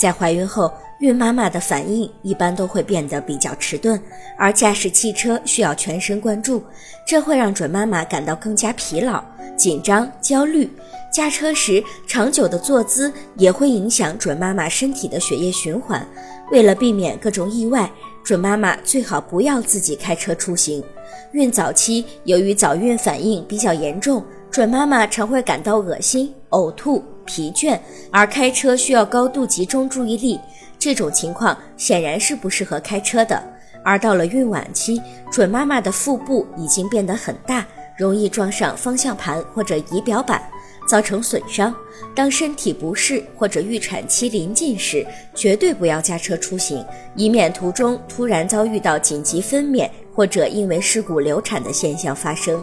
在怀孕后，孕妈妈的反应一般都会变得比较迟钝，而驾驶汽车需要全神贯注，这会让准妈妈感到更加疲劳、紧张、焦虑。驾车时长久的坐姿也会影响准妈妈身体的血液循环。为了避免各种意外，准妈妈最好不要自己开车出行。孕早期由于早孕反应比较严重，准妈妈常会感到恶心、呕吐、疲倦，而开车需要高度集中注意力，这种情况显然是不适合开车的。而到了孕晚期，准妈妈的腹部已经变得很大，容易撞上方向盘或者仪表板。造成损伤。当身体不适或者预产期临近时，绝对不要驾车出行，以免途中突然遭遇到紧急分娩或者因为事故流产的现象发生。